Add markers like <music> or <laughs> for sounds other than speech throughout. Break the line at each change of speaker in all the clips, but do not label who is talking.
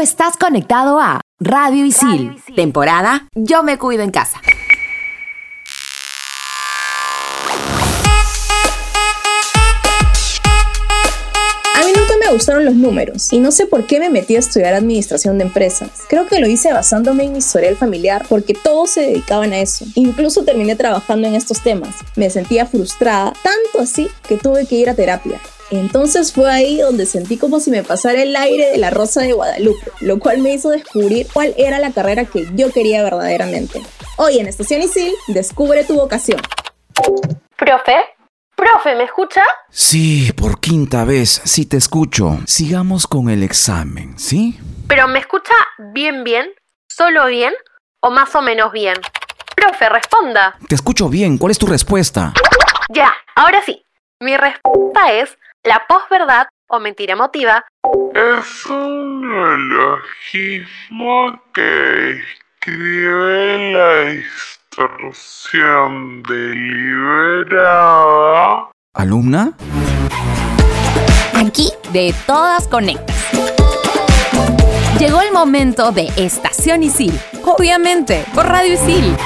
estás conectado a Radio Isil, temporada Yo me cuido en casa.
A mí nunca me gustaron los números y no sé por qué me metí a estudiar administración de empresas. Creo que lo hice basándome en mi historial familiar porque todos se dedicaban a eso. Incluso terminé trabajando en estos temas. Me sentía frustrada, tanto así que tuve que ir a terapia. Entonces fue ahí donde sentí como si me pasara el aire de la Rosa de Guadalupe, lo cual me hizo descubrir cuál era la carrera que yo quería verdaderamente. Hoy en Estación Isil, descubre tu vocación.
Profe, profe, ¿me escucha?
Sí, por quinta vez, sí te escucho. Sigamos con el examen, ¿sí?
¿Pero me escucha bien, bien? ¿Solo bien? ¿O más o menos bien? Profe, responda.
Te escucho bien, ¿cuál es tu respuesta?
Ya, ahora sí. Mi respuesta es la posverdad o mentira emotiva
Es un neologismo que describe la distorsión deliberada
¿Alumna?
Aquí de todas conectas. Llegó el momento de Estación Isil. Obviamente, por Radio Isil.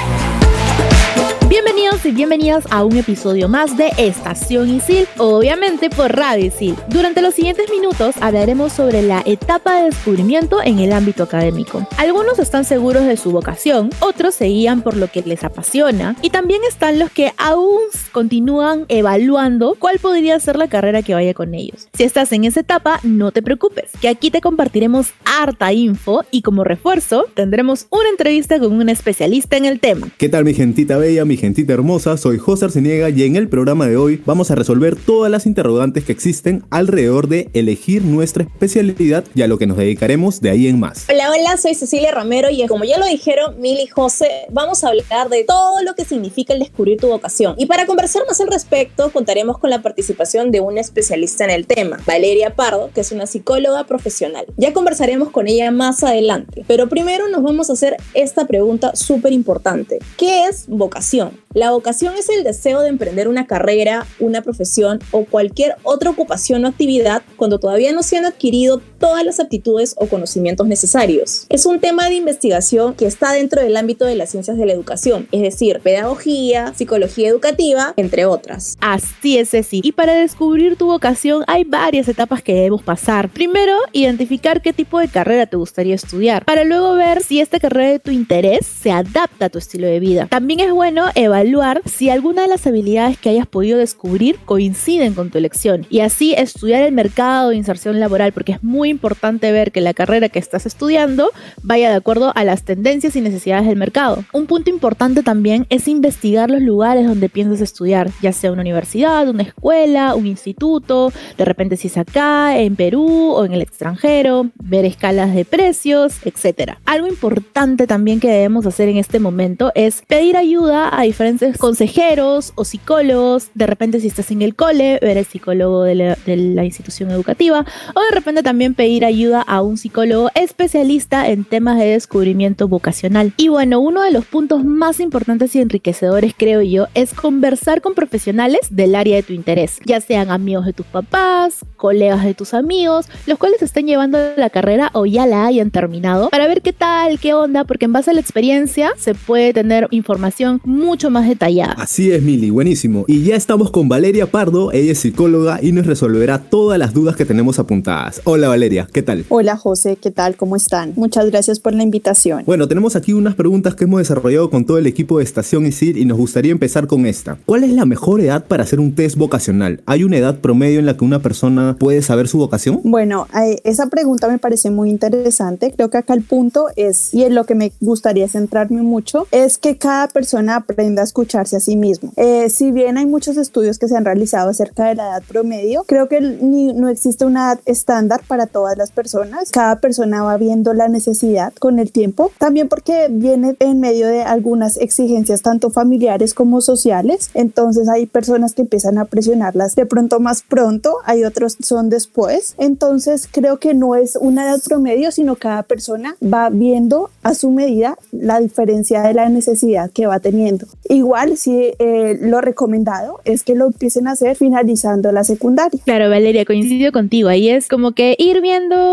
Bienvenidos y bienvenidas a un episodio más de Estación Isil, obviamente por Radio Isil. Durante los siguientes minutos hablaremos sobre la etapa de descubrimiento en el ámbito académico. Algunos están seguros de su vocación, otros se guían por lo que les apasiona y también están los que aún continúan evaluando cuál podría ser la carrera que vaya con ellos. Si estás en esa etapa, no te preocupes, que aquí te compartiremos harta info y como refuerzo tendremos una entrevista con un especialista en el tema.
¿Qué tal mi gentita bella, mi gentita hermosa? Soy José Arciniega y en el programa de hoy vamos a resolver todas las interrogantes que existen alrededor de elegir nuestra especialidad y a lo que nos dedicaremos de ahí en más.
Hola, hola, soy Cecilia Romero y como ya lo dijeron Mil y José, vamos a hablar de todo lo que significa el descubrir tu vocación. Y para conversar más al respecto, contaremos con la participación de una especialista en el tema, Valeria Pardo, que es una psicóloga profesional. Ya conversaremos con ella más adelante, pero primero nos vamos a hacer esta pregunta súper importante. ¿Qué es vocación? La vocación es el deseo de emprender una carrera, una profesión o cualquier otra ocupación o actividad cuando todavía no se han adquirido todas las aptitudes o conocimientos necesarios. Es un tema de investigación que está dentro del ámbito de las ciencias de la educación, es decir, pedagogía, psicología educativa, entre otras.
Así es, Ceci. Y para descubrir tu vocación hay varias etapas que debemos pasar. Primero, identificar qué tipo de carrera te gustaría estudiar, para luego ver si esta carrera de tu interés se adapta a tu estilo de vida. También es bueno evaluar si alguna de las habilidades que hayas podido descubrir coinciden con tu elección y así estudiar el mercado de inserción laboral porque es muy importante ver que la carrera que estás estudiando vaya de acuerdo a las tendencias y necesidades del mercado. Un punto importante también es investigar los lugares donde piensas estudiar, ya sea una universidad, una escuela, un instituto, de repente si es acá, en Perú o en el extranjero, ver escalas de precios, etc. Algo importante también que debemos hacer en este momento es pedir ayuda a diferentes consejeros o psicólogos, de repente si estás en el cole, ver el psicólogo de la, de la institución educativa o de repente también pedir ayuda a un psicólogo especialista en temas de descubrimiento vocacional. Y bueno, uno de los puntos más importantes y enriquecedores creo yo es conversar con profesionales del área de tu interés, ya sean amigos de tus papás, colegas de tus amigos, los cuales estén llevando la carrera o ya la hayan terminado, para ver qué tal, qué onda, porque en base a la experiencia se puede tener información mucho más detallada.
Así es, Mili, buenísimo. Y ya estamos con Valeria Pardo, ella es psicóloga y nos resolverá todas las dudas que tenemos apuntadas. Hola Valeria, ¿qué tal?
Hola José, ¿qué tal? ¿Cómo están? Muchas gracias por la invitación.
Bueno, tenemos aquí unas preguntas que hemos desarrollado con todo el equipo de Estación Isil y nos gustaría empezar con esta. ¿Cuál es la mejor edad para hacer un test vocacional? ¿Hay una edad promedio en la que una persona puede saber su vocación?
Bueno, eh, esa pregunta me parece muy interesante. Creo que acá el punto es, y en lo que me gustaría centrarme mucho, es que cada persona aprenda a escucharse a sí mismo. Eh, si bien hay muchos estudios que se han realizado acerca de la edad promedio, creo que no existe una edad estándar para todas las personas. Cada persona va viendo la necesidad con el tiempo, también porque viene en medio de algunas exigencias tanto familiares como sociales. Entonces hay personas que empiezan a presionarlas de pronto más pronto, hay otros son después. Entonces creo que no es una edad promedio, sino cada persona va viendo a su medida la diferencia de la necesidad que va teniendo. Igual, si eh, lo recomendado es que lo empiecen a hacer finalizando la secundaria.
Claro, Valeria, coincido contigo. Ahí es como que ir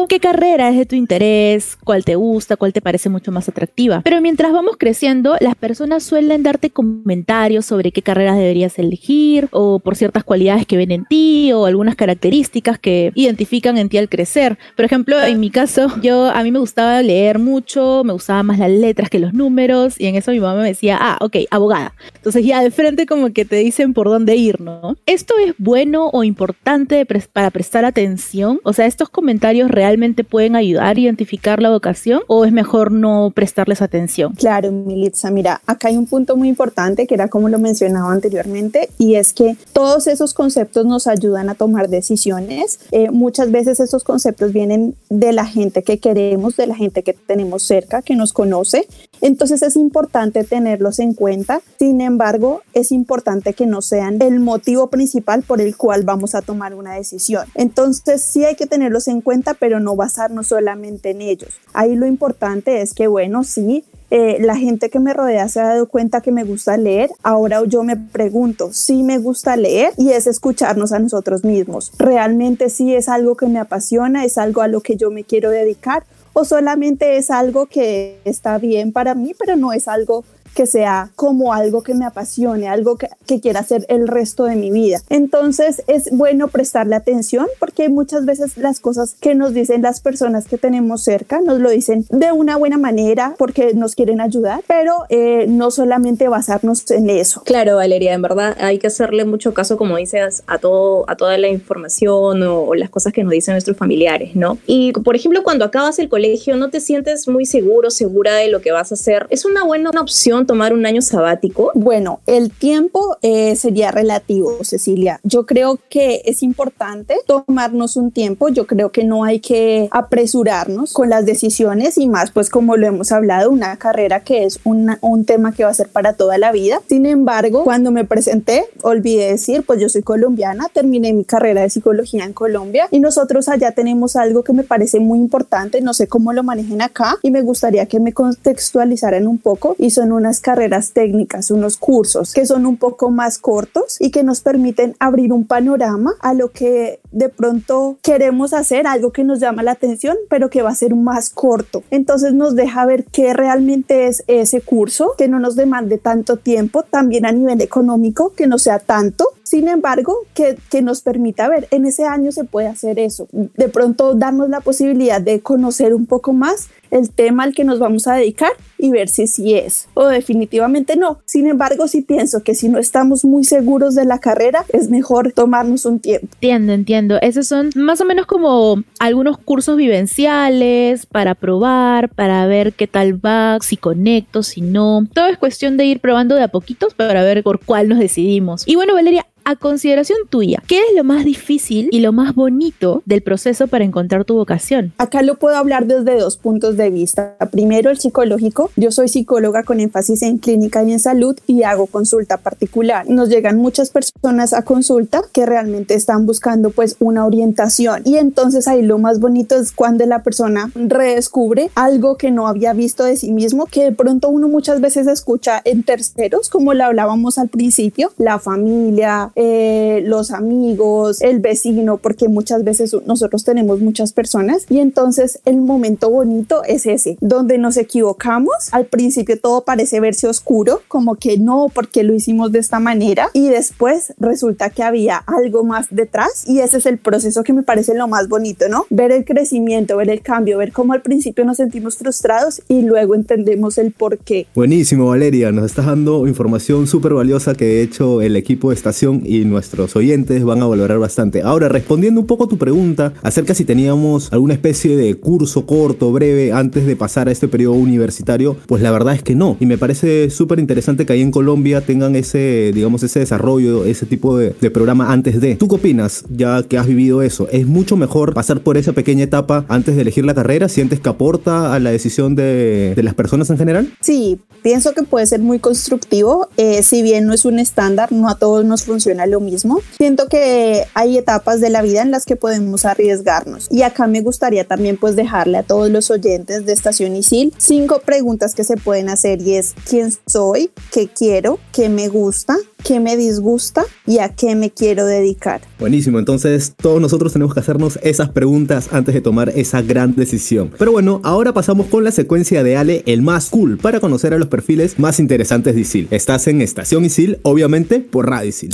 qué carrera es de tu interés, cuál te gusta, cuál te parece mucho más atractiva. Pero mientras vamos creciendo, las personas suelen darte comentarios sobre qué carreras deberías elegir o por ciertas cualidades que ven en ti o algunas características que identifican en ti al crecer. Por ejemplo, en mi caso, yo a mí me gustaba leer mucho, me gustaban más las letras que los números y en eso mi mamá me decía, ah, ok, abogada. Entonces ya de frente como que te dicen por dónde ir, ¿no? ¿Esto es bueno o importante para prestar atención? O sea, ¿estos comentarios realmente pueden ayudar a identificar la vocación o es mejor no prestarles atención?
Claro, Militza, mira, acá hay un punto muy importante que era como lo mencionaba anteriormente y es que todos esos conceptos nos ayudan a tomar decisiones. Eh, muchas veces esos conceptos vienen de la gente que queremos, de la gente que tenemos cerca, que nos conoce. Entonces es importante tenerlos en cuenta. Sin embargo, es importante que no sean el motivo principal por el cual vamos a tomar una decisión. Entonces sí hay que tenerlos en cuenta, pero no basarnos solamente en ellos. Ahí lo importante es que, bueno, sí, eh, la gente que me rodea se ha dado cuenta que me gusta leer. Ahora yo me pregunto si me gusta leer y es escucharnos a nosotros mismos. ¿Realmente sí es algo que me apasiona? ¿Es algo a lo que yo me quiero dedicar? ¿O solamente es algo que está bien para mí, pero no es algo que sea como algo que me apasione, algo que, quiera hacer el resto de mi vida. Entonces es bueno prestarle atención porque muchas veces las cosas que nos dicen las personas que tenemos cerca nos lo dicen de una buena manera porque nos quieren ayudar, pero eh, no solamente basarnos en eso.
Claro, Valeria, en verdad hay que hacerle mucho caso, como dices, a, todo, a toda la información o, o las cosas que nos dicen nuestros familiares, ¿no? Y por ejemplo, cuando acabas el colegio no te sientes muy seguro, segura de lo que vas a hacer, es una buena opción tomar un año sabático?
Bueno, el tiempo eh, sería relativo, Cecilia. Yo creo que es importante tomarnos un tiempo. Yo creo que no hay que apresurarnos con las decisiones y más, pues como lo hemos hablado, una carrera que es un tema que va a ser para toda la vida. Sin embargo, cuando me presenté, olvidé decir, pues yo soy colombiana, terminé mi carrera de psicología en Colombia y nosotros allá tenemos algo que me parece muy importante. No sé cómo lo manejen acá y me gustaría que me contextualizaran un poco y son unas carreras técnicas, unos cursos que son un poco más cortos y que nos permiten abrir un panorama a lo que de pronto queremos hacer, algo que nos llama la atención, pero que va a ser más corto. Entonces nos deja ver qué realmente es ese curso, que no nos demande tanto tiempo, también a nivel económico, que no sea tanto, sin embargo, que, que, nos permita ver, en ese año se puede hacer eso. De pronto darnos la posibilidad de conocer un poco más el tema al que nos vamos a dedicar y ver si sí es o definitivamente no. Sin embargo, sí pienso que si no estamos muy seguros de la carrera, es mejor tomarnos un tiempo.
Entiendo, entiendo. Esos son más o menos como algunos cursos vivenciales para probar, para ver qué tal va, si conecto, si no. Todo es cuestión de ir probando de a poquitos para ver por cuál nos decidimos. Y bueno, Valeria, a consideración tuya, ¿qué es lo más difícil y lo más bonito del proceso para encontrar tu vocación?
Acá lo puedo hablar desde dos puntos de vista. Primero, el psicológico. Yo soy psicóloga con énfasis en clínica y en salud y hago consulta particular. Nos llegan muchas personas a consulta que realmente están buscando pues una orientación y entonces ahí lo más bonito es cuando la persona redescubre algo que no había visto de sí mismo, que de pronto uno muchas veces escucha en terceros, como lo hablábamos al principio, la familia, eh, los amigos, el vecino, porque muchas veces nosotros tenemos muchas personas y entonces el momento bonito es ese, donde nos equivocamos. Al principio todo parece verse oscuro, como que no, porque lo hicimos de esta manera y después resulta que había algo más detrás y ese es el proceso que me parece lo más bonito, ¿no? Ver el crecimiento, ver el cambio, ver cómo al principio nos sentimos frustrados y luego entendemos el por qué.
Buenísimo, Valeria, nos estás dando información súper valiosa que de hecho el equipo de estación y nuestros oyentes van a valorar bastante. Ahora, respondiendo un poco a tu pregunta acerca si teníamos alguna especie de curso corto, breve, antes de pasar a este periodo universitario, pues la verdad es que no. Y me parece súper interesante que ahí en Colombia tengan ese, digamos, ese desarrollo, ese tipo de, programa antes de. ¿Tú qué opinas, ya que has vivido eso? ¿Es mucho mejor pasar por esa pequeña etapa antes de elegir la carrera? ¿Sientes que aporta a la decisión de, las personas en general?
Sí, pienso que puede ser muy constructivo. Eh, si bien no es un estándar, no a todos nos funciona lo mismo. Siento que hay etapas de la vida en las que podemos arriesgarnos. Y acá me gustaría también pues dejarle a todos los oyentes de Estación Isil cinco preguntas que se pueden hacer y es quién soy, qué quiero, qué me gusta, qué me disgusta y a qué me quiero dedicar.
Buenísimo, entonces todos nosotros tenemos que hacernos esas preguntas antes de tomar esa gran decisión. Pero bueno, ahora pasamos con la secuencia de Ale, el más cool, para conocer a los perfiles más interesantes de ISIL. Estás en Estación ISIL, obviamente por Radio ISIL.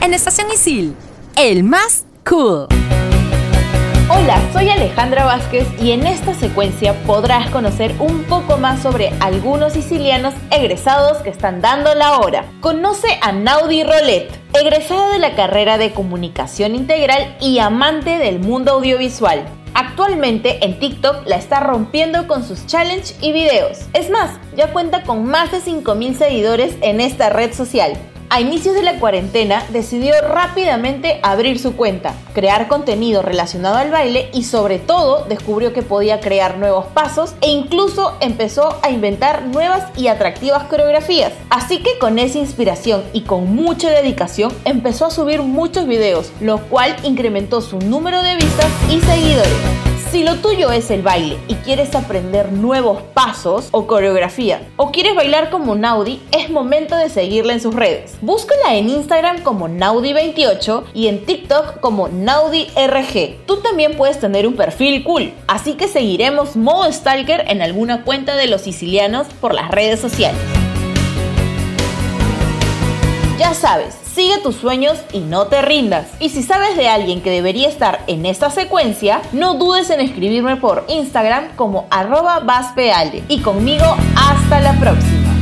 En Estación Isil, el más cool.
Hola, soy Alejandra Vázquez y en esta secuencia podrás conocer un poco más sobre algunos sicilianos egresados que están dando la hora. Conoce a Naudi Rolet, egresada de la carrera de Comunicación Integral y amante del mundo audiovisual. Actualmente en TikTok la está rompiendo con sus challenge y videos. Es más, ya cuenta con más de 5.000 seguidores en esta red social. A inicios de la cuarentena decidió rápidamente abrir su cuenta, crear contenido relacionado al baile y sobre todo descubrió que podía crear nuevos pasos e incluso empezó a inventar nuevas y atractivas coreografías. Así que con esa inspiración y con mucha dedicación empezó a subir muchos videos, lo cual incrementó su número de vistas y seguidores. Si lo tuyo es el baile y quieres aprender nuevos pasos o coreografía, o quieres bailar como Naudi, es momento de seguirla en sus redes. Búscala en Instagram como Naudi28 y en TikTok como NaudiRG. Tú también puedes tener un perfil cool, así que seguiremos modo stalker en alguna cuenta de los sicilianos por las redes sociales. Ya sabes, sigue tus sueños y no te rindas. Y si sabes de alguien que debería estar en esta secuencia, no dudes en escribirme por Instagram como arroba vaspealde. Y conmigo, hasta la próxima.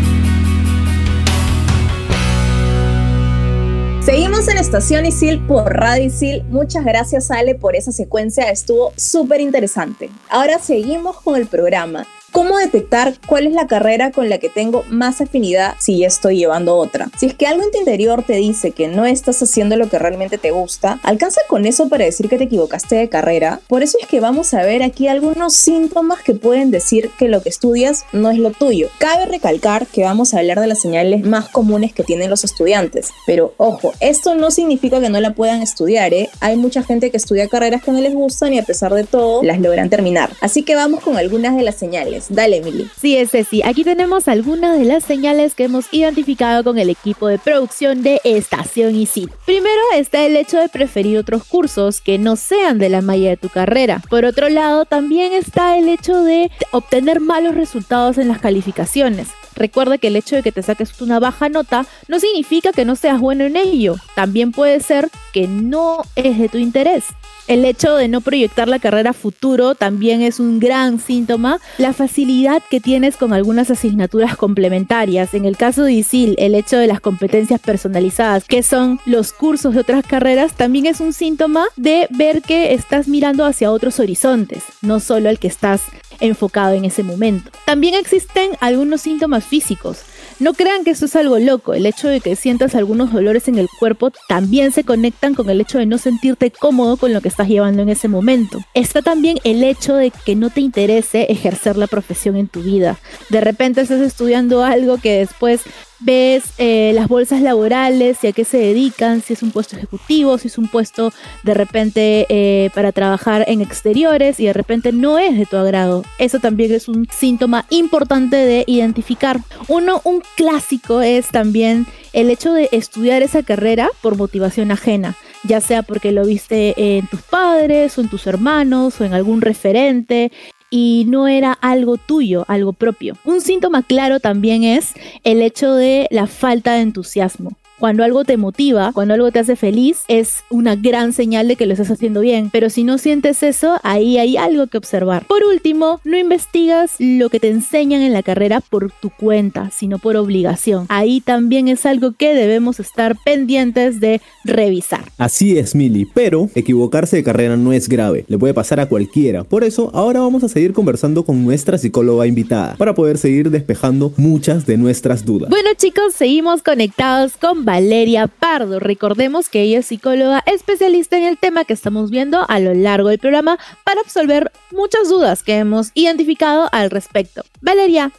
Seguimos en Estación Isil por Radio Isil. Muchas gracias Ale por esa secuencia, estuvo súper interesante. Ahora seguimos con el programa. ¿Cómo detectar cuál es la carrera con la que tengo más afinidad si ya estoy llevando otra? Si es que algo en tu interior te dice que no estás haciendo lo que realmente te gusta, alcanza con eso para decir que te equivocaste de carrera. Por eso es que vamos a ver aquí algunos síntomas que pueden decir que lo que estudias no es lo tuyo. Cabe recalcar que vamos a hablar de las señales más comunes que tienen los estudiantes. Pero ojo, esto no significa que no la puedan estudiar, ¿eh? Hay mucha gente que estudia carreras que no les gustan y a pesar de todo las logran terminar. Así que vamos con algunas de las señales. Dale, Emily.
Sí, es sí. Aquí tenemos algunas de las señales que hemos identificado con el equipo de producción de Estación Isil. Primero está el hecho de preferir otros cursos que no sean de la malla de tu carrera. Por otro lado, también está el hecho de obtener malos resultados en las calificaciones. Recuerda que el hecho de que te saques una baja nota no significa que no seas bueno en ello. También puede ser que no es de tu interés. El hecho de no proyectar la carrera futuro también es un gran síntoma. La facilidad que tienes con algunas asignaturas complementarias. En el caso de ISIL, el hecho de las competencias personalizadas, que son los cursos de otras carreras, también es un síntoma de ver que estás mirando hacia otros horizontes, no solo el que estás enfocado en ese momento. También existen algunos síntomas físicos. No crean que eso es algo loco, el hecho de que sientas algunos dolores en el cuerpo también se conectan con el hecho de no sentirte cómodo con lo que estás llevando en ese momento. Está también el hecho de que no te interese ejercer la profesión en tu vida. De repente estás estudiando algo que después ves eh, las bolsas laborales y a qué se dedican, si es un puesto ejecutivo, si es un puesto de repente eh, para trabajar en exteriores y de repente no es de tu agrado. Eso también es un síntoma importante de identificar. Uno, un clásico es también el hecho de estudiar esa carrera por motivación ajena, ya sea porque lo viste en tus padres o en tus hermanos o en algún referente y no era algo tuyo, algo propio. Un síntoma claro también es el hecho de la falta de entusiasmo. Cuando algo te motiva, cuando algo te hace feliz, es una gran señal de que lo estás haciendo bien. Pero si no sientes eso, ahí hay algo que observar. Por último, no investigas lo que te enseñan en la carrera por tu cuenta, sino por obligación. Ahí también es algo que debemos estar pendientes de revisar.
Así es, Mili, pero equivocarse de carrera no es grave, le puede pasar a cualquiera. Por eso, ahora vamos a seguir conversando con nuestra psicóloga invitada para poder seguir despejando muchas de nuestras dudas.
Bueno, chicos, seguimos conectados con Valeria Pardo. Recordemos que ella es psicóloga especialista en el tema que estamos viendo a lo largo del programa para absolver muchas dudas que hemos identificado al respecto. Valeria,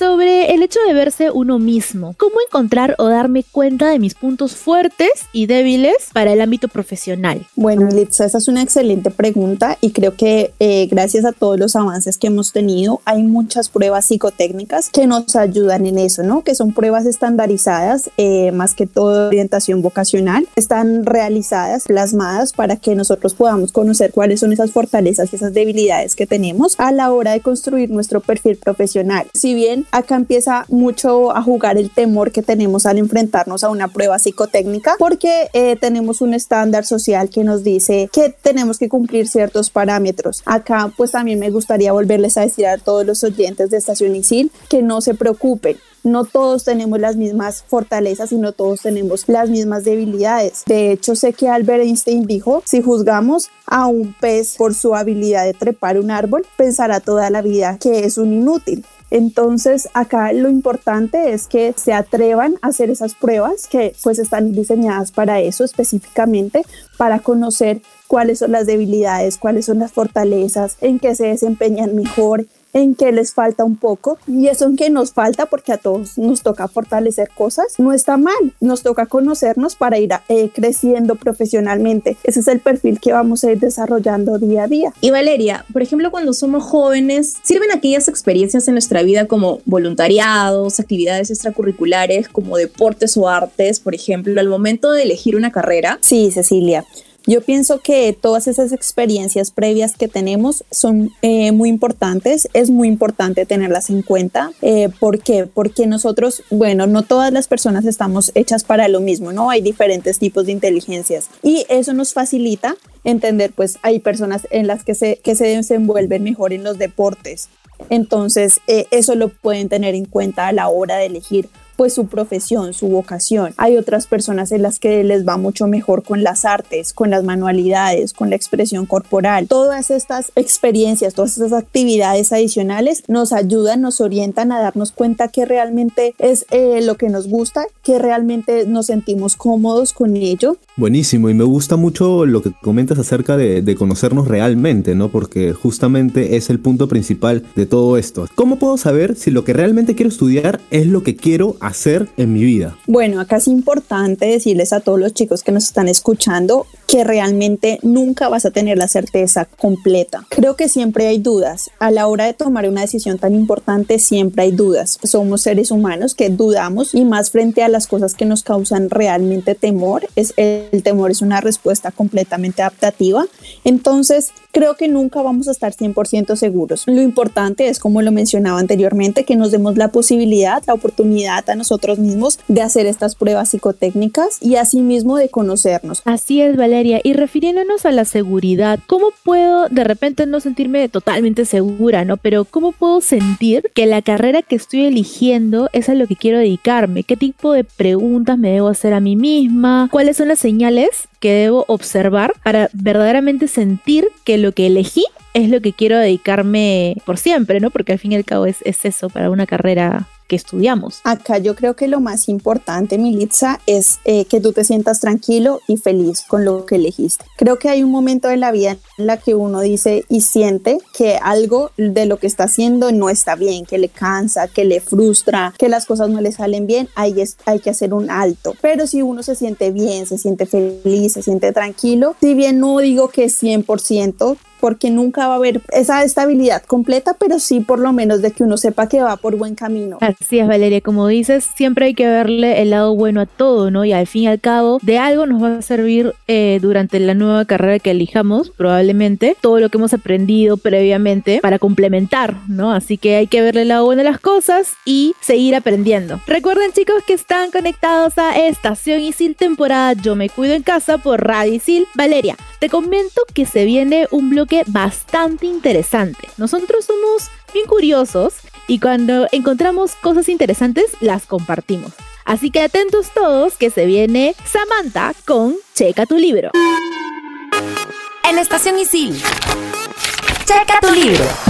sobre el hecho de verse uno mismo. ¿Cómo encontrar o darme cuenta de mis puntos fuertes y débiles para el ámbito profesional?
Bueno, Litza, esa es una excelente pregunta y creo que eh, gracias a todos los avances que hemos tenido, hay muchas pruebas psicotécnicas que nos ayudan en eso, ¿no? Que son pruebas estandarizadas, eh, más que todo orientación vocacional, están realizadas, plasmadas para que nosotros podamos conocer cuáles son esas fortalezas y esas debilidades que tenemos a la hora de construir nuestro perfil profesional. Si bien acá empieza mucho a jugar el temor que tenemos al enfrentarnos a una prueba psicotécnica, porque eh, tenemos un estándar social que nos dice que tenemos que cumplir ciertos parámetros. Acá pues también me gustaría volverles a decir a todos los oyentes de Estación Isil que no se preocupen, no todos tenemos las mismas fortalezas y no todos tenemos las mismas debilidades. De hecho, sé que Albert Einstein dijo, si juzgamos a un pez por su habilidad de trepar un árbol, pensará toda la vida que es un inútil. Entonces acá lo importante es que se atrevan a hacer esas pruebas que pues están diseñadas para eso específicamente, para conocer cuáles son las debilidades, cuáles son las fortalezas, en qué se desempeñan mejor, en que les falta un poco y eso en que nos falta porque a todos nos toca fortalecer cosas no está mal nos toca conocernos para ir eh, creciendo profesionalmente. Ese es el perfil que vamos a ir desarrollando día a día.
Y Valeria por ejemplo cuando somos jóvenes sirven aquellas experiencias en nuestra vida como voluntariados actividades extracurriculares como deportes o artes por ejemplo al momento de elegir una carrera.
Sí Cecilia yo pienso que todas esas experiencias previas que tenemos son eh, muy importantes, es muy importante tenerlas en cuenta. Eh, ¿Por qué? Porque nosotros, bueno, no todas las personas estamos hechas para lo mismo, ¿no? Hay diferentes tipos de inteligencias y eso nos facilita entender, pues hay personas en las que se, que se desenvuelven mejor en los deportes. Entonces, eh, eso lo pueden tener en cuenta a la hora de elegir pues su profesión, su vocación. Hay otras personas en las que les va mucho mejor con las artes, con las manualidades, con la expresión corporal. Todas estas experiencias, todas estas actividades adicionales nos ayudan, nos orientan a darnos cuenta que realmente es eh, lo que nos gusta, que realmente nos sentimos cómodos con ello.
Buenísimo, y me gusta mucho lo que comentas acerca de, de conocernos realmente, ¿no? Porque justamente es el punto principal de todo esto. ¿Cómo puedo saber si lo que realmente quiero estudiar es lo que quiero hacer? Hacer en mi vida?
Bueno, acá es importante decirles a todos los chicos que nos están escuchando que realmente nunca vas a tener la certeza completa. Creo que siempre hay dudas. A la hora de tomar una decisión tan importante, siempre hay dudas. Somos seres humanos que dudamos y más frente a las cosas que nos causan realmente temor. Es, el temor es una respuesta completamente adaptativa. Entonces, creo que nunca vamos a estar 100% seguros. Lo importante es, como lo mencionaba anteriormente, que nos demos la posibilidad, la oportunidad a nosotros mismos de hacer estas pruebas psicotécnicas y asimismo de conocernos.
Así es, Valeria. Y refiriéndonos a la seguridad, ¿cómo puedo de repente no sentirme totalmente segura, no? Pero ¿cómo puedo sentir que la carrera que estoy eligiendo es a lo que quiero dedicarme? ¿Qué tipo de preguntas me debo hacer a mí misma? ¿Cuáles son las señales que debo observar para verdaderamente sentir que lo que elegí es lo que quiero dedicarme por siempre, ¿no? Porque al fin y al cabo es, es eso para una carrera estudiamos.
Acá yo creo que lo más importante, Militza, es eh, que tú te sientas tranquilo y feliz con lo que elegiste. Creo que hay un momento de la vida en la que uno dice y siente que algo de lo que está haciendo no está bien, que le cansa, que le frustra, que las cosas no le salen bien, ahí es, hay que hacer un alto. Pero si uno se siente bien, se siente feliz, se siente tranquilo, si bien no digo que 100%, porque nunca va a haber esa estabilidad completa, pero sí por lo menos de que uno sepa que va por buen camino.
Así es, Valeria, como dices, siempre hay que verle el lado bueno a todo, ¿no? Y al fin y al cabo, de algo nos va a servir eh, durante la nueva carrera que elijamos, probablemente, todo lo que hemos aprendido previamente para complementar, ¿no? Así que hay que verle el lado bueno a las cosas y seguir aprendiendo. Recuerden, chicos, que están conectados a Estación Isil temporada Yo me cuido en casa por Radio Isil. Valeria, te comento que se viene un bloque bastante interesante. Nosotros somos bien curiosos y cuando encontramos cosas interesantes las compartimos. Así que atentos todos que se viene Samantha con Checa tu libro.
En Estación Isil. Checa tu libro.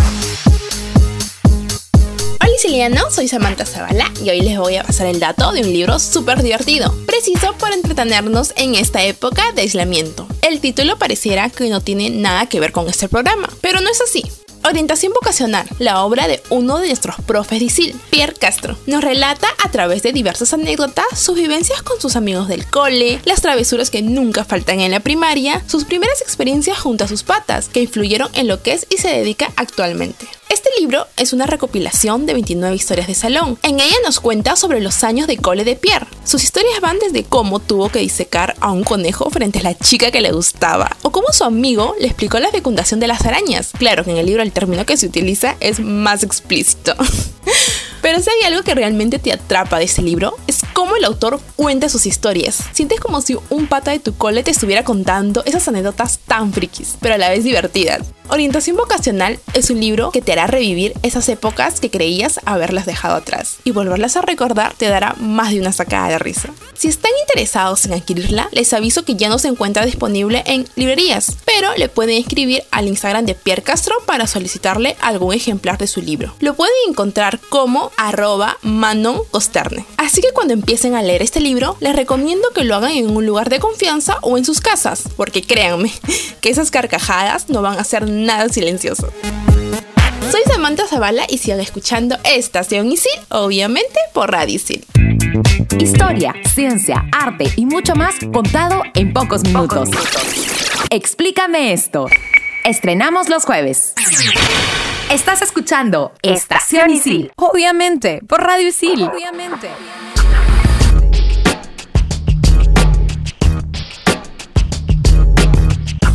Hola Siciliano, soy Samantha Zavala y hoy les voy a pasar el dato de un libro súper divertido, preciso para entretenernos en esta época de aislamiento. El título pareciera que no tiene nada que ver con este programa, pero no es así. Orientación vocacional, la obra de uno de nuestros profes de ISIL, Pierre Castro, nos relata a través de diversas anécdotas sus vivencias con sus amigos del cole, las travesuras que nunca faltan en la primaria, sus primeras experiencias junto a sus patas, que influyeron en lo que es y se dedica actualmente. Este libro es una recopilación de 29 historias de salón. En ella nos cuenta sobre los años de cole de Pierre. Sus historias van desde cómo tuvo que disecar a un conejo frente a la chica que le gustaba, o cómo su amigo le explicó la fecundación de las arañas. Claro que en el libro el término que se utiliza es más explícito. <laughs> Pero si hay algo que realmente te atrapa de este libro, es cómo el autor cuenta sus historias. Sientes como si un pata de tu cole te estuviera contando esas anécdotas tan frikis, pero a la vez divertidas. Orientación vocacional es un libro que te hará revivir esas épocas que creías haberlas dejado atrás y volverlas a recordar te dará más de una sacada de risa. Si están interesados en adquirirla, les aviso que ya no se encuentra disponible en librerías, pero le pueden escribir al Instagram de Pierre Castro para solicitarle algún ejemplar de su libro. Lo pueden encontrar como arroba Manon Costerne. Así que cuando empiecen a leer este libro, les recomiendo que lo hagan en un lugar de confianza o en sus casas, porque créanme <laughs> que esas carcajadas no van a ser nada silencioso. Soy Samantha Zavala y sigan escuchando Estación Isil, obviamente por Radio Isil.
Historia, ciencia, arte y mucho más contado en pocos minutos. Explícame esto. Estrenamos los jueves. Estás escuchando Estación Isil, obviamente por Radio Isil. Obviamente.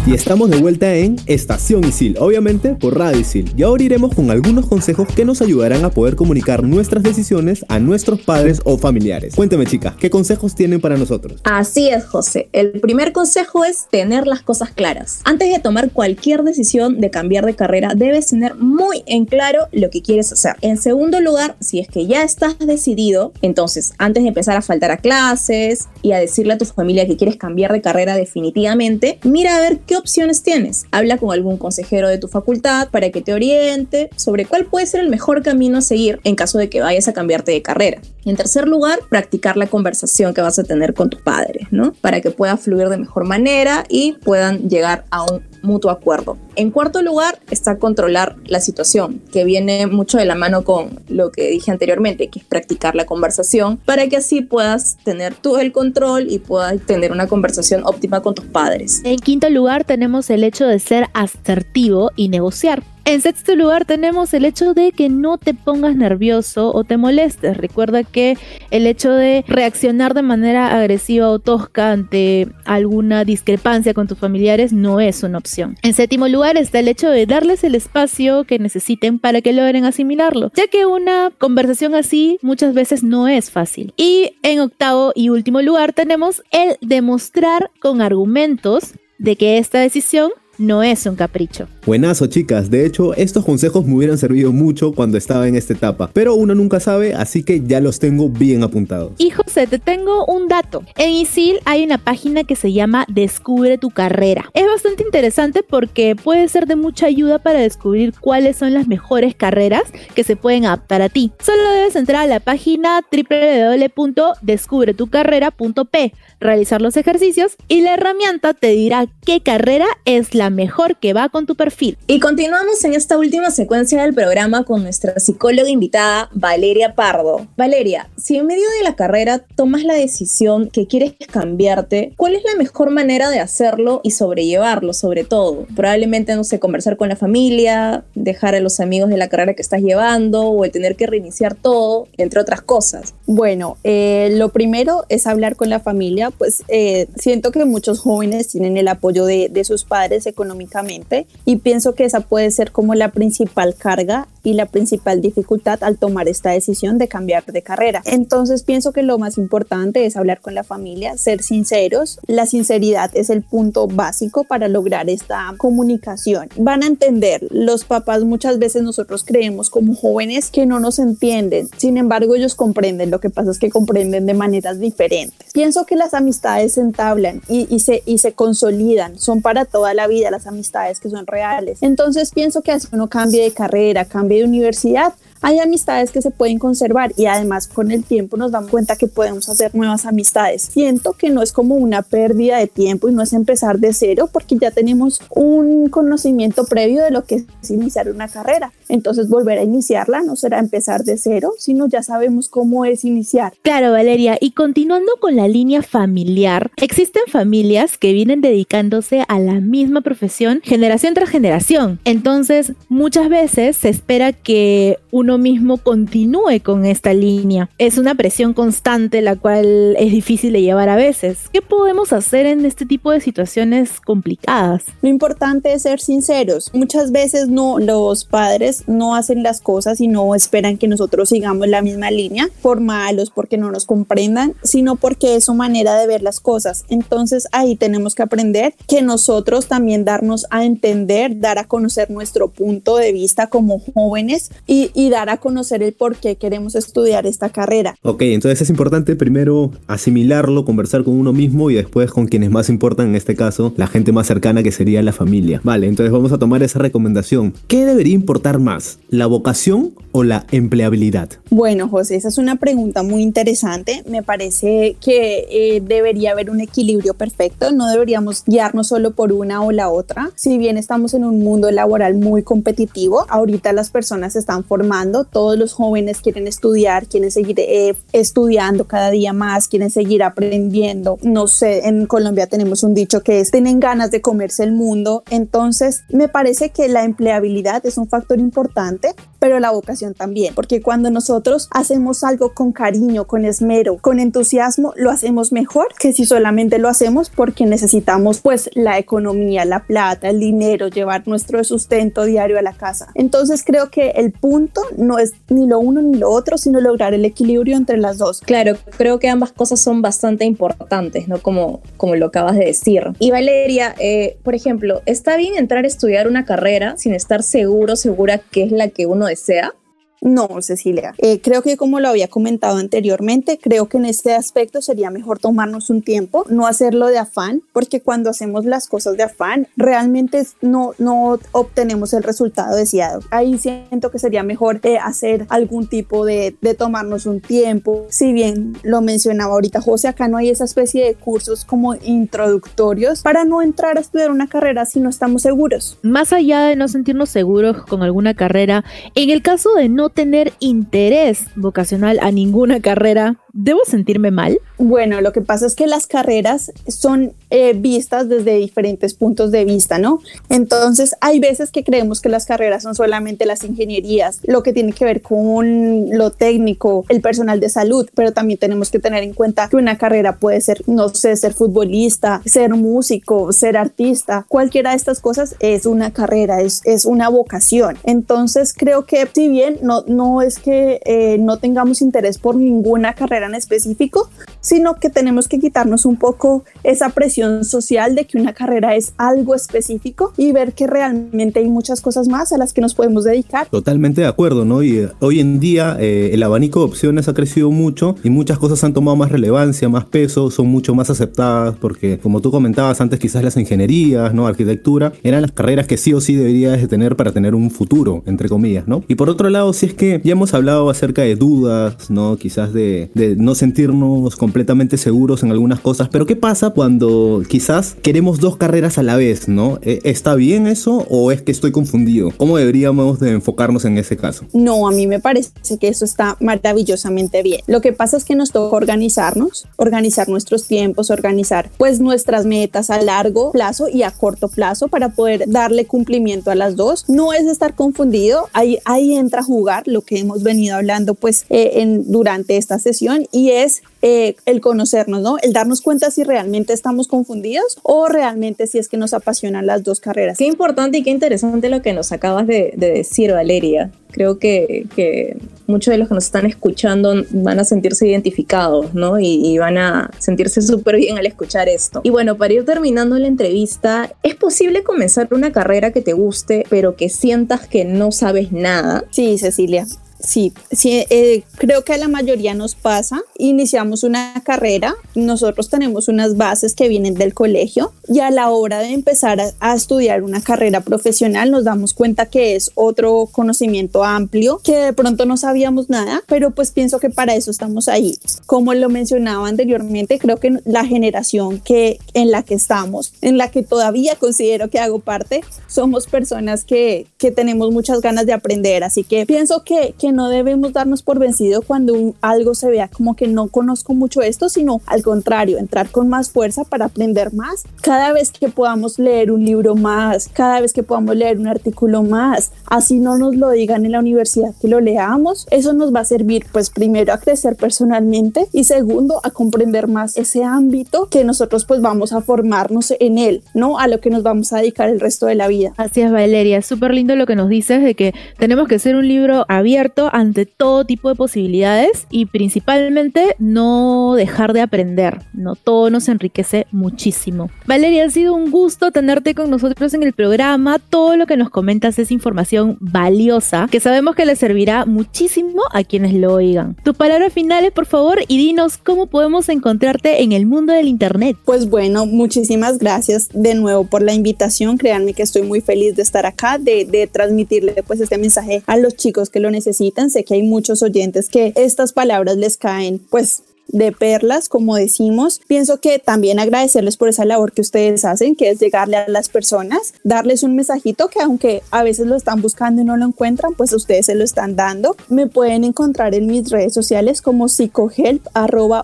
Y estamos de vuelta en Estación Isil, obviamente por Radio Isil. Y ahora iremos con algunos consejos que nos ayudarán a poder comunicar nuestras decisiones a nuestros padres o familiares. Cuéntame chicas, ¿qué consejos tienen para nosotros?
Así es, José. El primer consejo es tener las cosas claras. Antes de tomar cualquier decisión de cambiar de carrera, debes tener muy en claro lo que quieres hacer. En segundo lugar, si es que ya estás decidido, entonces antes de empezar a faltar a clases y a decirle a tu familia que quieres cambiar de carrera definitivamente, mira a ver qué opciones tienes? Habla con algún consejero de tu facultad para que te oriente sobre cuál puede ser el mejor camino a seguir en caso de que vayas a cambiarte de carrera. En tercer lugar, practicar la conversación que vas a tener con tus padres, ¿no? Para que pueda fluir de mejor manera y puedan llegar a un mutuo acuerdo. En cuarto lugar está controlar la situación, que viene mucho de la mano con lo que dije anteriormente, que es practicar la conversación, para que así puedas tener tú el control y puedas tener una conversación óptima con tus padres.
En quinto lugar tenemos el hecho de ser asertivo y negociar. En sexto lugar tenemos el hecho de que no te pongas nervioso o te molestes. Recuerda que el hecho de reaccionar de manera agresiva o tosca ante alguna discrepancia con tus familiares no es una opción. En séptimo lugar está el hecho de darles el espacio que necesiten para que logren asimilarlo, ya que una conversación así muchas veces no es fácil. Y en octavo y último lugar tenemos el demostrar con argumentos de que esta decisión no es un capricho.
Buenazo chicas, de hecho estos consejos me hubieran servido mucho cuando estaba en esta etapa, pero uno nunca sabe, así que ya los tengo bien apuntados.
Y Te tengo un dato. En ISIL hay una página que se llama Descubre tu carrera. Es bastante interesante porque puede ser de mucha ayuda para descubrir cuáles son las mejores carreras que se pueden adaptar a ti. Solo debes entrar a la página www.descubretucarrera.p, realizar los ejercicios y la herramienta te dirá qué carrera es la mejor que va con tu perfil.
Y continuamos en esta última secuencia del programa con nuestra psicóloga invitada, Valeria Pardo. Valeria, si en medio de la carrera tomas la decisión que quieres cambiarte, ¿cuál es la mejor manera de hacerlo y sobrellevarlo sobre todo? Probablemente, no sé, conversar con la familia, dejar a los amigos de la carrera que estás llevando o el tener que reiniciar todo, entre otras cosas.
Bueno, eh, lo primero es hablar con la familia, pues eh, siento que muchos jóvenes tienen el apoyo de, de sus padres económicamente y pienso que esa puede ser como la principal carga y la principal dificultad al tomar esta decisión de cambiar de carrera. Entonces pienso que lo más importante es hablar con la familia, ser sinceros. La sinceridad es el punto básico para lograr esta comunicación. Van a entender, los papás muchas veces nosotros creemos como jóvenes que no nos entienden, sin embargo ellos comprenden, lo que pasa es que comprenden de maneras diferentes. Pienso que las amistades se entablan y, y se, y se consolidan, son para toda la vida las amistades que son reales. Entonces pienso que así uno cambie de carrera, cambie de universidad, hay amistades que se pueden conservar y además con el tiempo nos damos cuenta que podemos hacer nuevas amistades. Siento que no es como una pérdida de tiempo y no es empezar de cero porque ya tenemos un conocimiento previo de lo que es iniciar una carrera. Entonces volver a iniciarla no será empezar de cero, sino ya sabemos cómo es iniciar.
Claro, Valeria, y continuando con la línea familiar, existen familias que vienen dedicándose a la misma profesión generación tras generación. Entonces, muchas veces se espera que uno mismo continúe con esta línea. Es una presión constante la cual es difícil de llevar a veces. ¿Qué podemos hacer en este tipo de situaciones complicadas?
Lo importante es ser sinceros. Muchas veces no los padres no hacen las cosas y no esperan que nosotros sigamos la misma línea por malos, porque no nos comprendan, sino porque es su manera de ver las cosas. Entonces ahí tenemos que aprender que nosotros también darnos a entender, dar a conocer nuestro punto de vista como jóvenes y, y dar a conocer el por qué queremos estudiar esta carrera.
Ok, entonces es importante primero asimilarlo, conversar con uno mismo y después con quienes más importan, en este caso, la gente más cercana que sería la familia. Vale, entonces vamos a tomar esa recomendación. ¿Qué debería importar más, la vocación o la empleabilidad?
Bueno, José, esa es una pregunta muy interesante. Me parece que eh, debería haber un equilibrio perfecto. No deberíamos guiarnos solo por una o la otra. Si bien estamos en un mundo laboral muy competitivo, ahorita las personas se están formando, todos los jóvenes quieren estudiar, quieren seguir eh, estudiando cada día más, quieren seguir aprendiendo. No sé, en Colombia tenemos un dicho que es, tienen ganas de comerse el mundo. Entonces, me parece que la empleabilidad es un factor importante, pero la vocación también, porque cuando nosotros hacemos algo con cariño, con esmero, con entusiasmo, lo hacemos mejor que si solamente lo hacemos porque necesitamos pues la economía, la plata, el dinero, llevar nuestro sustento diario a la casa. Entonces creo que el punto no es ni lo uno ni lo otro, sino lograr el equilibrio entre las dos.
Claro, creo que ambas cosas son bastante importantes, ¿no? Como, como lo acabas de decir. Y Valeria, eh, por ejemplo, ¿está bien entrar a estudiar una carrera sin estar seguro, segura que es la que uno? sea,
no, Cecilia. Eh, creo que como lo había comentado anteriormente, creo que en este aspecto sería mejor tomarnos un tiempo, no hacerlo de afán, porque cuando hacemos las cosas de afán, realmente no, no obtenemos el resultado deseado. Ahí siento que sería mejor eh, hacer algún tipo de, de tomarnos un tiempo. Si bien lo mencionaba ahorita José, acá no hay esa especie de cursos como introductorios para no entrar a estudiar una carrera si no estamos seguros.
Más allá de no sentirnos seguros con alguna carrera, en el caso de no tener interés vocacional a ninguna carrera, ¿debo sentirme mal?
Bueno, lo que pasa es que las carreras son eh, vistas desde diferentes puntos de vista, ¿no? Entonces, hay veces que creemos que las carreras son solamente las ingenierías, lo que tiene que ver con lo técnico, el personal de salud, pero también tenemos que tener en cuenta que una carrera puede ser, no sé, ser futbolista, ser músico, ser artista, cualquiera de estas cosas es una carrera, es, es una vocación. Entonces, creo que si bien no, no es que eh, no tengamos interés por ninguna carrera en específico, sino que tenemos que quitarnos un poco esa presión social de que una carrera es algo específico y ver que realmente hay muchas cosas más a las que nos podemos dedicar.
Totalmente de acuerdo, ¿no? Y eh, hoy en día eh, el abanico de opciones ha crecido mucho y muchas cosas han tomado más relevancia, más peso, son mucho más aceptadas porque como tú comentabas antes quizás las ingenierías, ¿no? Arquitectura, eran las carreras que sí o sí deberías de tener para tener un futuro, entre comillas, ¿no? Y por otro lado, si es que ya hemos hablado acerca de dudas, ¿no? Quizás de, de no sentirnos completamente seguros en algunas cosas, pero ¿qué pasa cuando quizás queremos dos carreras a la vez, ¿no? ¿E- ¿Está bien eso o es que estoy confundido? ¿Cómo deberíamos de enfocarnos en ese caso?
No, a mí me parece que eso está maravillosamente bien. Lo que pasa es que nos toca organizarnos, organizar nuestros tiempos, organizar pues nuestras metas a largo plazo y a corto plazo para poder darle cumplimiento a las dos. No es estar confundido, ahí, ahí entra a jugar lo que hemos venido hablando pues eh, en, durante esta sesión y es eh, el conocernos, ¿no? El darnos cuenta si realmente estamos confundidos o realmente si es que nos apasionan las dos carreras.
Qué importante y qué interesante lo que nos acabas de, de decir, Valeria. Creo que, que, muchos de los que nos están escuchando van a sentirse identificados, ¿no? Y, y van a sentirse súper bien al escuchar esto. Y bueno, para ir terminando la entrevista, ¿es posible comenzar una carrera que te guste, pero que sientas que no sabes nada?
Sí, Cecilia. Sí, sí eh, creo que a la mayoría nos pasa. Iniciamos una carrera, nosotros tenemos unas bases que vienen del colegio y a la hora de empezar a, a estudiar una carrera profesional nos damos cuenta que es otro conocimiento amplio, que de pronto no sabíamos nada, pero pues pienso que para eso estamos ahí. Como lo mencionaba anteriormente, creo que la generación que en la que estamos, en la que todavía considero que hago parte, somos personas que, que tenemos muchas ganas de aprender, así que pienso que, que no debemos darnos por vencido cuando un- algo se vea como que no conozco mucho esto, sino al contrario, entrar con más fuerza para aprender más. Cada vez que podamos leer un libro más, cada vez que podamos leer un artículo más, así no nos lo digan en la universidad que lo leamos, eso nos va a servir pues primero a crecer personalmente y segundo a comprender más ese ámbito que nosotros pues vamos a formarnos en él, ¿no? A lo que nos vamos a dedicar el resto de la vida.
Así es, Valeria. Súper lindo lo que nos dices de que tenemos que ser un libro abierto ante todo tipo de posibilidades y principalmente no dejar de aprender. No todo nos enriquece muchísimo. Valeria, ha sido un gusto tenerte con nosotros en el programa. Todo lo que nos comentas es información valiosa que sabemos que le servirá muchísimo a quienes lo oigan. Tus palabras finales, por favor, y dinos cómo podemos encontrarte en el mundo del internet.
Pues bueno, muchísimas gracias de nuevo por la invitación. Créanme que estoy muy feliz de estar acá, de, transmitirle pues este mensaje a los chicos que lo necesitan. Sé que hay muchos oyentes que estas palabras les caen pues de perlas, como decimos. Pienso que también agradecerles por esa labor que ustedes hacen, que es llegarle a las personas, darles un mensajito que aunque a veces lo están buscando y no lo encuentran, pues ustedes se lo están dando. Me pueden encontrar en mis redes sociales como psicohelp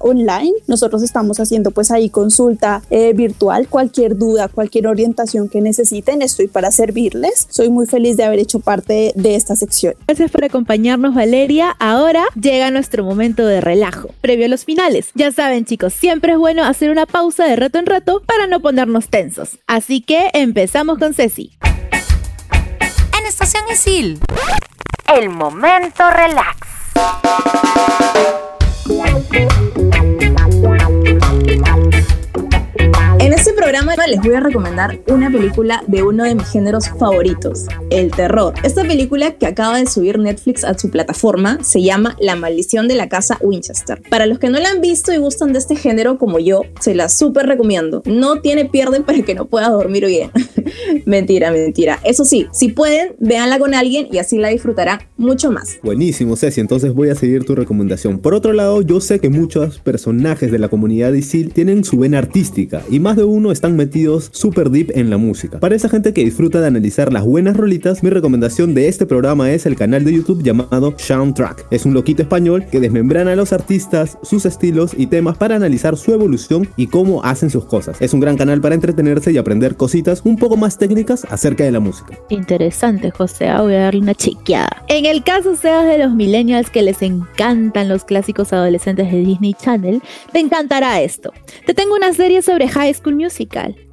online. Nosotros estamos haciendo pues ahí consulta eh, virtual, cualquier duda, cualquier orientación que necesiten, estoy para servirles. Soy muy feliz de haber hecho parte de esta sección.
Gracias por acompañarnos, Valeria. Ahora llega nuestro momento de relajo, previo a los finales. Ya saben, chicos, siempre es bueno hacer una pausa de rato en rato para no ponernos tensos. Así que empezamos con Ceci.
En Estación Isil. El momento relax.
Programa les voy a recomendar una película de uno de mis géneros favoritos, el terror. Esta película que acaba de subir Netflix a su plataforma se llama La maldición de la casa Winchester. Para los que no la han visto y gustan de este género como yo, se la súper recomiendo. No tiene pierde para que no pueda dormir bien. <laughs> mentira, mentira. Eso sí, si pueden, véanla con alguien y así la disfrutará mucho más.
Buenísimo, Ceci, entonces voy a seguir tu recomendación. Por otro lado, yo sé que muchos personajes de la comunidad ISIL tienen su vena artística y más de uno están metidos super deep en la música. Para esa gente que disfruta de analizar las buenas rolitas, mi recomendación de este programa es el canal de YouTube llamado Soundtrack. Es un loquito español que desmembrana a los artistas, sus estilos y temas para analizar su evolución y cómo hacen sus cosas. Es un gran canal para entretenerse y aprender cositas un poco más técnicas acerca de la música.
Interesante, José. ah, Voy a darle una chequeada. En el caso seas de los millennials que les encantan los clásicos adolescentes de Disney Channel, te encantará esto. Te tengo una serie sobre High School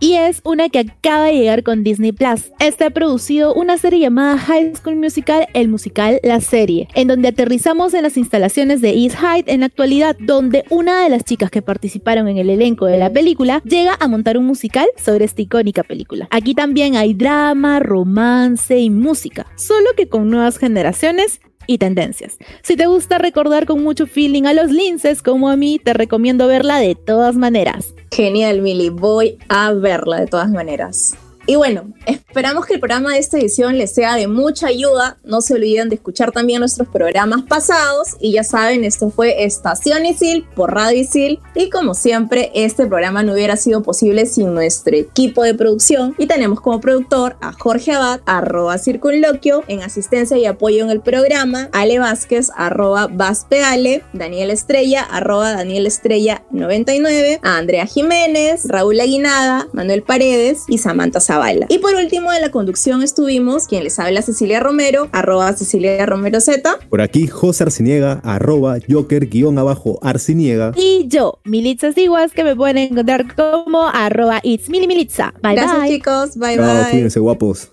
Y es una que acaba de llegar con Disney Plus. Este ha producido una serie llamada High School Musical, el musical La Serie, en donde aterrizamos en las instalaciones de East Hyde en la actualidad, donde una de las chicas que participaron en el elenco de la película llega a montar un musical sobre esta icónica película. Aquí también hay drama, romance y música, solo que con nuevas generaciones y tendencias. Si te gusta recordar con mucho feeling a los linces como a mí, te recomiendo verla de todas maneras.
Genial, Mili. Voy a verla de todas maneras. Y bueno, esperamos que el programa de esta edición les sea de mucha ayuda. No se olviden de escuchar también nuestros programas pasados. Y ya saben, esto fue Estación Isil por Radio Isil. Y como siempre, este programa no hubiera sido posible sin nuestro equipo de producción. Y tenemos como productor a Jorge Abad, arroba Circunloquio, en asistencia y apoyo en el programa, Ale Vázquez, arroba Vaspeale, Daniel Estrella, arroba Daniel Estrella 99, a Andrea Jiménez, Raúl Aguinada, Manuel Paredes y Samantha Zavala. Y por último, de la conducción estuvimos quien les habla Cecilia Romero, arroba Cecilia Romero Z.
Por aquí, José Arciniega, arroba Joker guion abajo Arciniega.
Y yo, Militza Siguas, que me pueden encontrar como arroba it's Militza. Bye
Gracias
bye.
chicos, bye
Chao,
bye.
cuídense guapos.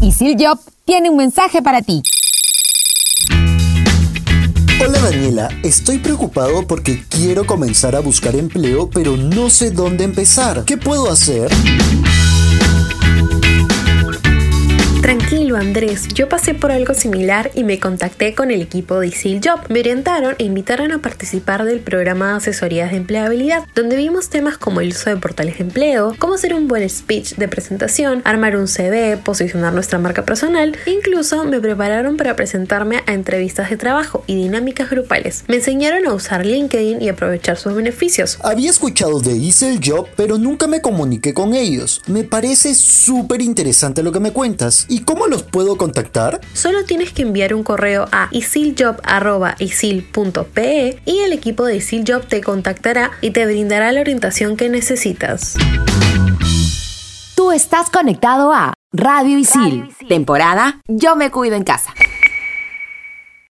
Isil Job tiene un mensaje para ti.
Hola Daniela, estoy preocupado porque quiero comenzar a buscar empleo, pero no sé dónde empezar. ¿Qué puedo hacer?
Tranquilo Andrés, yo pasé por algo similar y me contacté con el equipo de Isil Job. Me orientaron e invitaron a participar del programa de asesorías de empleabilidad, donde vimos temas como el uso de portales de empleo, cómo hacer un buen speech de presentación, armar un CV, posicionar nuestra marca personal, e incluso me prepararon para presentarme a entrevistas de trabajo y dinámicas grupales. Me enseñaron a usar LinkedIn y aprovechar sus beneficios.
Había escuchado de Isel Job, pero nunca me comuniqué con ellos. Me parece súper interesante lo que me cuentas. ¿Y cómo los puedo contactar?
Solo tienes que enviar un correo a isiljob.isil.pe y el equipo de Isiljob te contactará y te brindará la orientación que necesitas.
Tú estás conectado a Radio Isil, temporada Yo me cuido en casa.